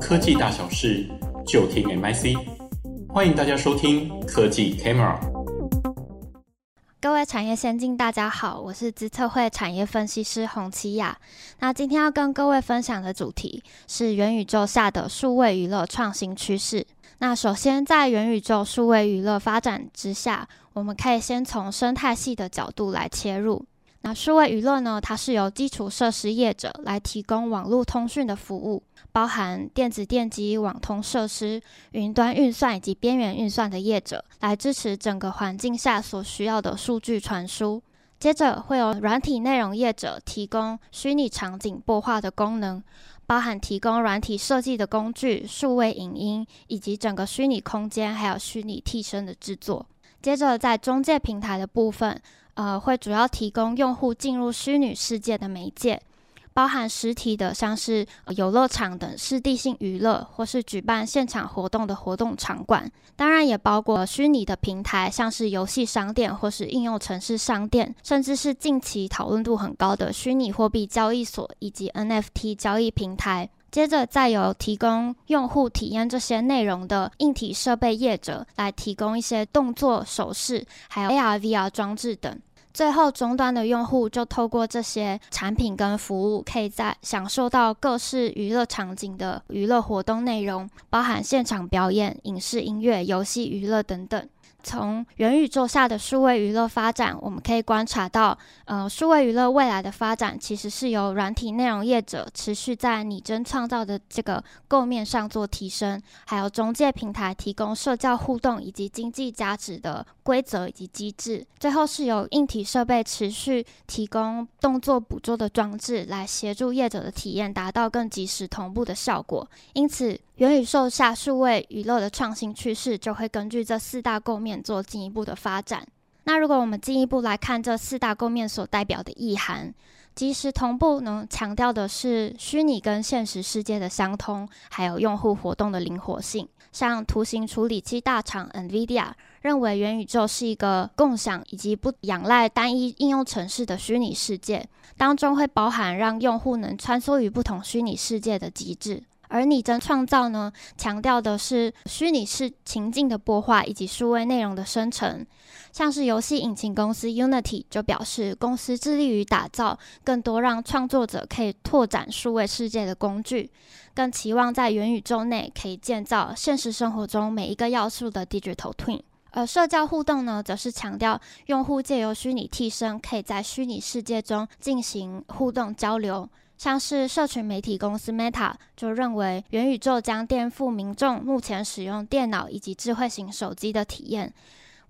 科技大小事，就听 MIC。欢迎大家收听科技 Camera。各位产业先进，大家好，我是资策会产业分析师洪琪雅。那今天要跟各位分享的主题是元宇宙下的数位娱乐创新趋势。那首先，在元宇宙数位娱乐发展之下，我们可以先从生态系的角度来切入。那数位娱乐呢，它是由基础设施业者来提供网络通讯的服务，包含电子电机、网通设施、云端运算以及边缘运算的业者，来支持整个环境下所需要的数据传输。接着会有软体内容业者提供虚拟场景播化的功能，包含提供软体设计的工具、数位影音以及整个虚拟空间，还有虚拟替身的制作。接着在中介平台的部分。呃，会主要提供用户进入虚拟世界的媒介，包含实体的，像是游乐场等湿地性娱乐，或是举办现场活动的活动场馆。当然，也包括虚拟的平台，像是游戏商店或是应用程式商店，甚至是近期讨论度很高的虚拟货币交易所以及 NFT 交易平台。接着，再由提供用户体验这些内容的硬体设备业者来提供一些动作、手势，还有 AR、VR 装置等。最后，终端的用户就透过这些产品跟服务，可以在享受到各式娱乐场景的娱乐活动内容，包含现场表演、影视、音乐、游戏、娱乐等等。从元宇宙下的数位娱乐发展，我们可以观察到，呃，数位娱乐未来的发展其实是由软体内容业者持续在拟真创造的这个构面上做提升，还有中介平台提供社交互动以及经济价值的规则以及机制，最后是由硬体设备持续提供动作捕捉的装置来协助业者的体验达到更即时同步的效果，因此。元宇宙下数位娱乐的创新趋势，就会根据这四大构面做进一步的发展。那如果我们进一步来看这四大构面所代表的意涵，即时同步呢，强调的是虚拟跟现实世界的相通，还有用户活动的灵活性。像图形处理器大厂 NVIDIA 认为，元宇宙是一个共享以及不仰赖单一应用程式的虚拟世界，当中会包含让用户能穿梭于不同虚拟世界的机制。而拟真创造呢，强调的是虚拟式情境的播化以及数位内容的生成。像是游戏引擎公司 Unity 就表示，公司致力于打造更多让创作者可以拓展数位世界的工具，更期望在元宇宙内可以建造现实生活中每一个要素的 Digital Twin。而社交互动呢，则是强调用户借由虚拟替身，可以在虚拟世界中进行互动交流。像是社群媒体公司 Meta 就认为，元宇宙将颠覆民众目前使用电脑以及智慧型手机的体验。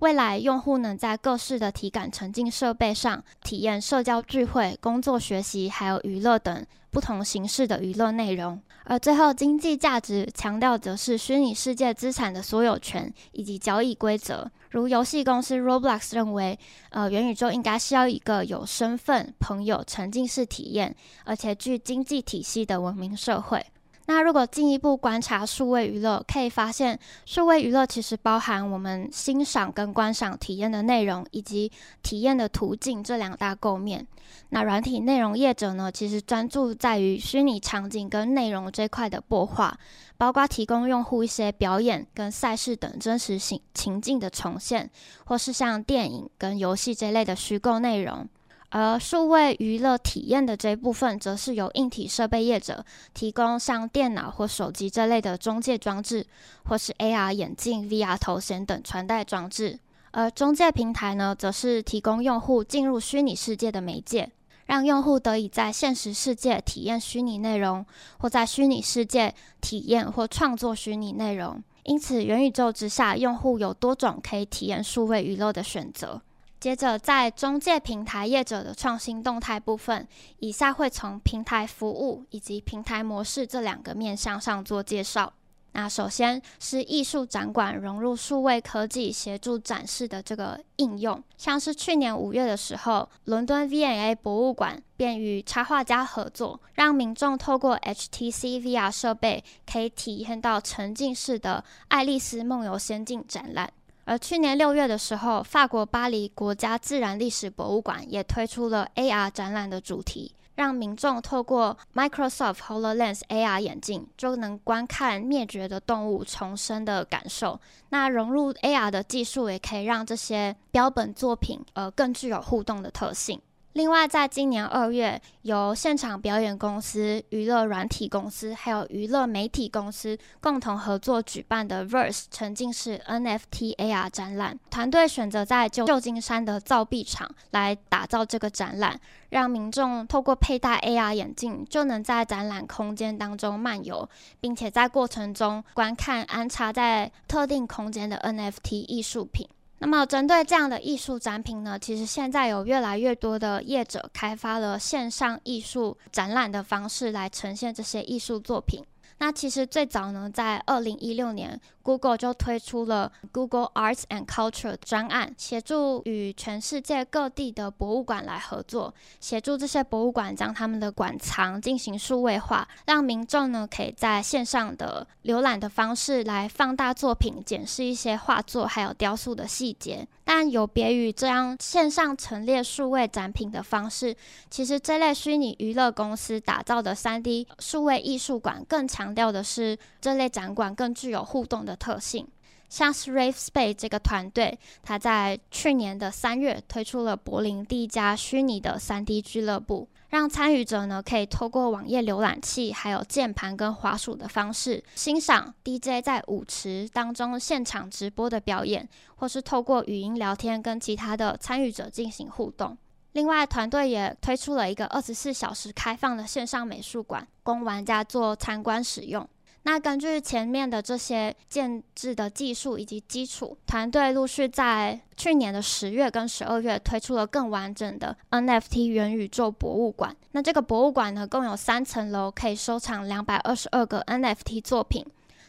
未来，用户能在各式的体感沉浸设备上体验社交聚会、工作学习，还有娱乐等不同形式的娱乐内容。而最后，经济价值强调则是虚拟世界资产的所有权以及交易规则。如游戏公司 Roblox 认为，呃，元宇宙应该是要一个有身份、朋友、沉浸式体验，而且具经济体系的文明社会。那如果进一步观察数位娱乐，可以发现数位娱乐其实包含我们欣赏跟观赏体验的内容，以及体验的途径这两大构面。那软体内容业者呢，其实专注在于虚拟场景跟内容这块的播化，包括提供用户一些表演跟赛事等真实情情境的重现，或是像电影跟游戏这类的虚构内容。而数位娱乐体验的这一部分，则是由硬体设备业者提供，像电脑或手机这类的中介装置，或是 AR 眼镜、VR 头衔等穿戴装置。而中介平台呢，则是提供用户进入虚拟世界的媒介，让用户得以在现实世界体验虚拟内容，或在虚拟世界体验或创作虚拟内容。因此，元宇宙之下，用户有多种可以体验数位娱乐的选择。接着，在中介平台业者的创新动态部分，以下会从平台服务以及平台模式这两个面向上做介绍。那首先是艺术展馆融入数位科技协助展示的这个应用，像是去年五月的时候，伦敦 V&A 博物馆便与插画家合作，让民众透过 HTC VR 设备可以体验到沉浸式的《爱丽丝梦游仙境》展览。而去年六月的时候，法国巴黎国家自然历史博物馆也推出了 AR 展览的主题，让民众透过 Microsoft HoloLens AR 眼镜就能观看灭绝的动物重生的感受。那融入 AR 的技术，也可以让这些标本作品呃更具有互动的特性。另外，在今年二月，由现场表演公司、娱乐软体公司还有娱乐媒体公司共同合作举办的 Verse 沉浸式 NFT AR 展览，团队选择在旧旧金山的造币厂来打造这个展览，让民众透过佩戴 AR 眼镜，就能在展览空间当中漫游，并且在过程中观看安插在特定空间的 NFT 艺术品。那么，针对这样的艺术展品呢，其实现在有越来越多的业者开发了线上艺术展览的方式来呈现这些艺术作品。那其实最早呢，在二零一六年，Google 就推出了 Google Arts and Culture 专案，协助与全世界各地的博物馆来合作，协助这些博物馆将他们的馆藏进行数位化，让民众呢可以在线上的浏览的方式来放大作品，检视一些画作还有雕塑的细节。但有别于这样线上陈列数位展品的方式，其实这类虚拟娱乐公司打造的 3D 数位艺术馆更强调的是这类展馆更具有互动的的特性。像是 Rave Space 这个团队，他在去年的三月推出了柏林第一家虚拟的 3D 俱乐部。让参与者呢可以透过网页浏览器、还有键盘跟滑鼠的方式，欣赏 DJ 在舞池当中现场直播的表演，或是透过语音聊天跟其他的参与者进行互动。另外，团队也推出了一个二十四小时开放的线上美术馆，供玩家做参观使用。那根据前面的这些建制的技术以及基础，团队陆续在去年的十月跟十二月推出了更完整的 NFT 元宇宙博物馆。那这个博物馆呢，共有三层楼，可以收藏两百二十二个 NFT 作品，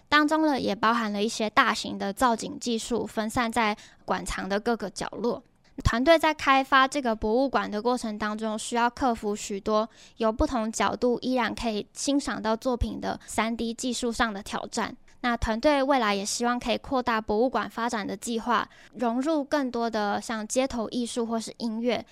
当中呢也包含了一些大型的造景技术，分散在馆藏的各个角落。团队在开发这个博物馆的过程当中，需要克服许多由不同角度依然可以欣赏到作品的 3D 技术上的挑战。那团队未来也希望可以扩大博物馆发展的计划，融入更多的像街头艺术或是音乐，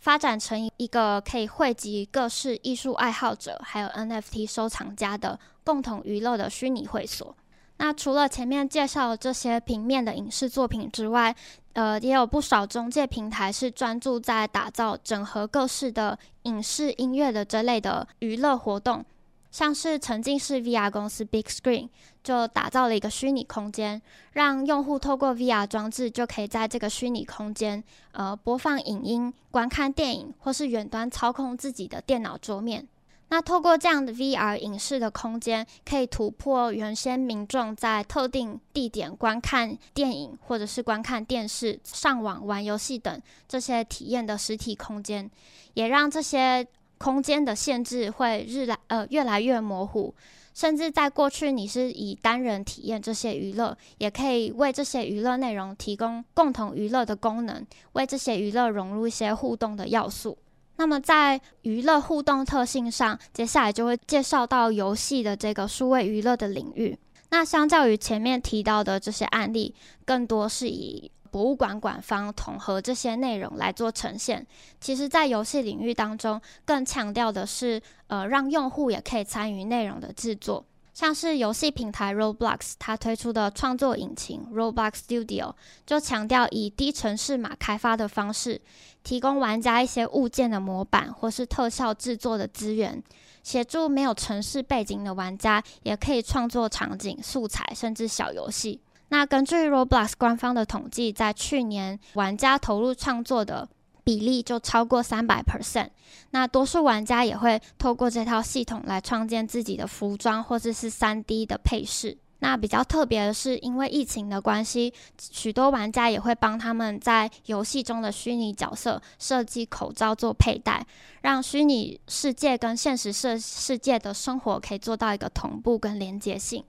发展成一个可以汇集各式艺术爱好者还有 NFT 收藏家的共同娱乐的虚拟会所。那除了前面介绍这些平面的影视作品之外，呃，也有不少中介平台是专注在打造整合各式的影视、音乐的这类的娱乐活动，像是沉浸式 VR 公司 Big Screen 就打造了一个虚拟空间，让用户透过 VR 装置就可以在这个虚拟空间，呃，播放影音、观看电影，或是远端操控自己的电脑桌面。那透过这样的 VR 影视的空间，可以突破原先民众在特定地点观看电影，或者是观看电视、上网玩游戏等这些体验的实体空间，也让这些空间的限制会日来呃越来越模糊。甚至在过去，你是以单人体验这些娱乐，也可以为这些娱乐内容提供共同娱乐的功能，为这些娱乐融入一些互动的要素。那么在娱乐互动特性上，接下来就会介绍到游戏的这个数位娱乐的领域。那相较于前面提到的这些案例，更多是以博物馆馆方统合这些内容来做呈现。其实，在游戏领域当中，更强调的是，呃，让用户也可以参与内容的制作。像是游戏平台 Roblox，它推出的创作引擎 Roblox Studio 就强调以低程式码开发的方式，提供玩家一些物件的模板或是特效制作的资源，协助没有程式背景的玩家也可以创作场景、素材甚至小游戏。那根据 Roblox 官方的统计，在去年玩家投入创作的比例就超过三百 percent，那多数玩家也会透过这套系统来创建自己的服装或者是三 D 的配饰。那比较特别的是，因为疫情的关系，许多玩家也会帮他们在游戏中的虚拟角色设计口罩做佩戴，让虚拟世界跟现实世世界的生活可以做到一个同步跟连接性。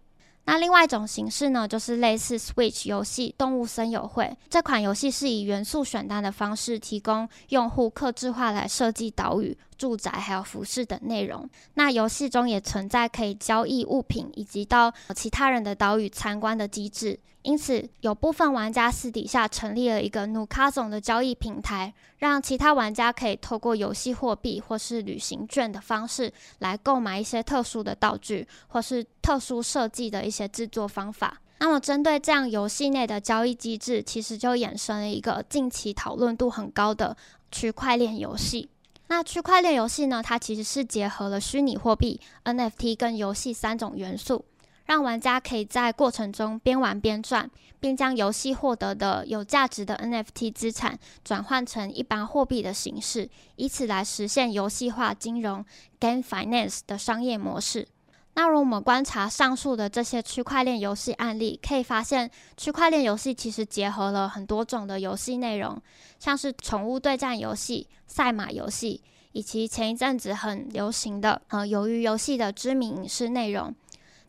那另外一种形式呢，就是类似 Switch 游戏《动物森友会》这款游戏，是以元素选单的方式，提供用户客制化来设计岛屿、住宅还有服饰等内容。那游戏中也存在可以交易物品以及到其他人的岛屿参观的机制。因此，有部分玩家私底下成立了一个努卡总的交易平台，让其他玩家可以透过游戏货币或是旅行券的方式来购买一些特殊的道具，或是特殊设计的一些制作方法。那么，针对这样游戏内的交易机制，其实就衍生了一个近期讨论度很高的区块链游戏。那区块链游戏呢，它其实是结合了虚拟货币、NFT 跟游戏三种元素。让玩家可以在过程中边玩边赚，并将游戏获得的有价值的 NFT 资产转换成一般货币的形式，以此来实现游戏化金融 （Game Finance） 的商业模式。那如果我们观察上述的这些区块链游戏案例，可以发现，区块链游戏其实结合了很多种的游戏内容，像是宠物对战游戏、赛马游戏，以及前一阵子很流行的呃鱿鱼游戏的知名影视内容。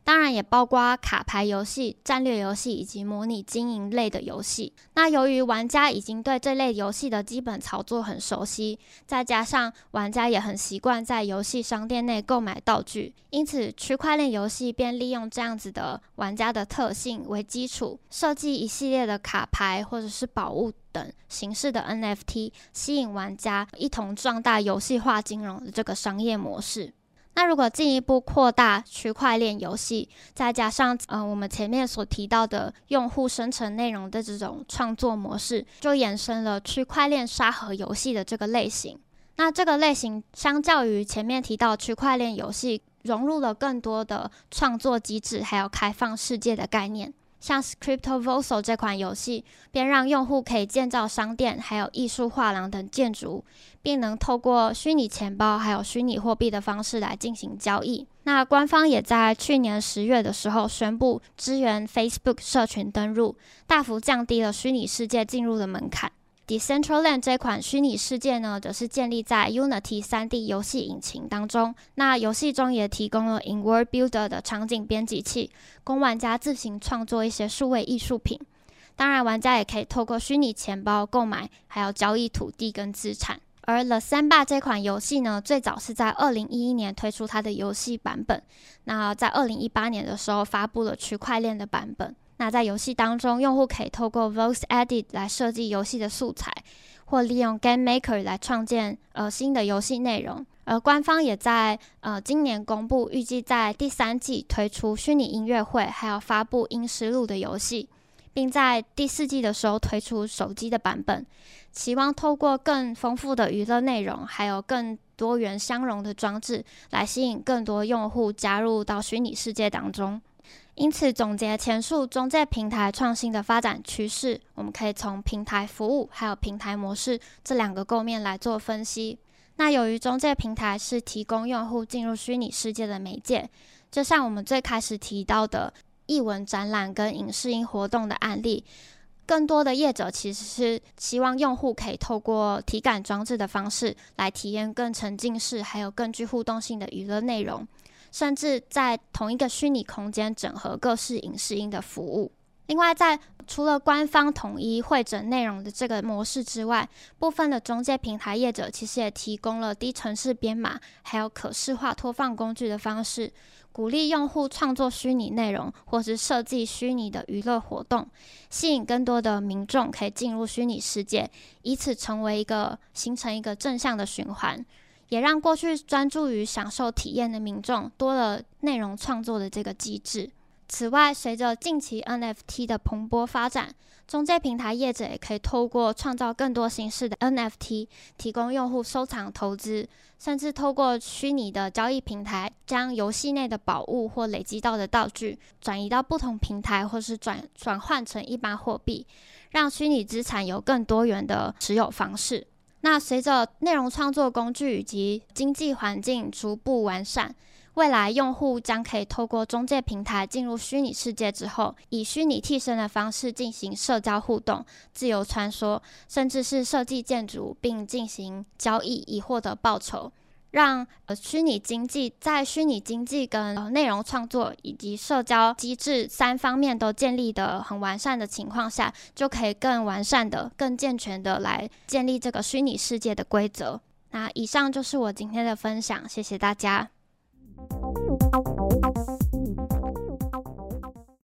当然也包括卡牌游戏、战略游戏以及模拟经营类的游戏。那由于玩家已经对这类游戏的基本操作很熟悉，再加上玩家也很习惯在游戏商店内购买道具，因此区块链游戏便利用这样子的玩家的特性为基础，设计一系列的卡牌或者是宝物等形式的 NFT，吸引玩家一同壮大游戏化金融的这个商业模式。那如果进一步扩大区块链游戏，再加上呃我们前面所提到的用户生成内容的这种创作模式，就衍生了区块链沙盒游戏的这个类型。那这个类型相较于前面提到区块链游戏，融入了更多的创作机制，还有开放世界的概念。像 Cryptovoxel 这款游戏，便让用户可以建造商店，还有艺术画廊等建筑，并能透过虚拟钱包还有虚拟货币的方式来进行交易。那官方也在去年十月的时候宣布支援 Facebook 社群登入，大幅降低了虚拟世界进入的门槛。Decentraland 这款虚拟世界呢，则是建立在 Unity 3D 游戏引擎当中。那游戏中也提供了 In-World Builder 的场景编辑器，供玩家自行创作一些数位艺术品。当然，玩家也可以透过虚拟钱包购买，还有交易土地跟资产。而 The Sandbox 这款游戏呢，最早是在2011年推出它的游戏版本。那在2018年的时候，发布了区块链的版本。那在游戏当中，用户可以透过 Voice Edit 来设计游戏的素材，或利用 Game Maker 来创建呃新的游戏内容。而官方也在呃今年公布，预计在第三季推出虚拟音乐会，还有发布阴尸路的游戏，并在第四季的时候推出手机的版本。期望透过更丰富的娱乐内容，还有更多元相容的装置，来吸引更多用户加入到虚拟世界当中。因此，总结前述中介平台创新的发展趋势，我们可以从平台服务还有平台模式这两个构面来做分析。那由于中介平台是提供用户进入虚拟世界的媒介，就像我们最开始提到的艺文展览跟影视音活动的案例，更多的业者其实是希望用户可以透过体感装置的方式来体验更沉浸式还有更具互动性的娱乐内容。甚至在同一个虚拟空间整合各式影视音的服务。另外，在除了官方统一会整内容的这个模式之外，部分的中介平台业者其实也提供了低程式编码，还有可视化拖放工具的方式，鼓励用户创作虚拟内容，或是设计虚拟的娱乐活动，吸引更多的民众可以进入虚拟世界，以此成为一个形成一个正向的循环。也让过去专注于享受体验的民众多了内容创作的这个机制。此外，随着近期 NFT 的蓬勃发展，中介平台业者也可以透过创造更多形式的 NFT，提供用户收藏、投资，甚至透过虚拟的交易平台，将游戏内的宝物或累积到的道具转移到不同平台，或是转转换成一般货币，让虚拟资产有更多元的持有方式。那随着内容创作工具以及经济环境逐步完善，未来用户将可以透过中介平台进入虚拟世界之后，以虚拟替身的方式进行社交互动、自由穿梭，甚至是设计建筑并进行交易以获得报酬。让呃虚拟经济在虚拟经济跟内容创作以及社交机制三方面都建立的很完善的情况下，就可以更完善的、更健全的来建立这个虚拟世界的规则。那以上就是我今天的分享，谢谢大家。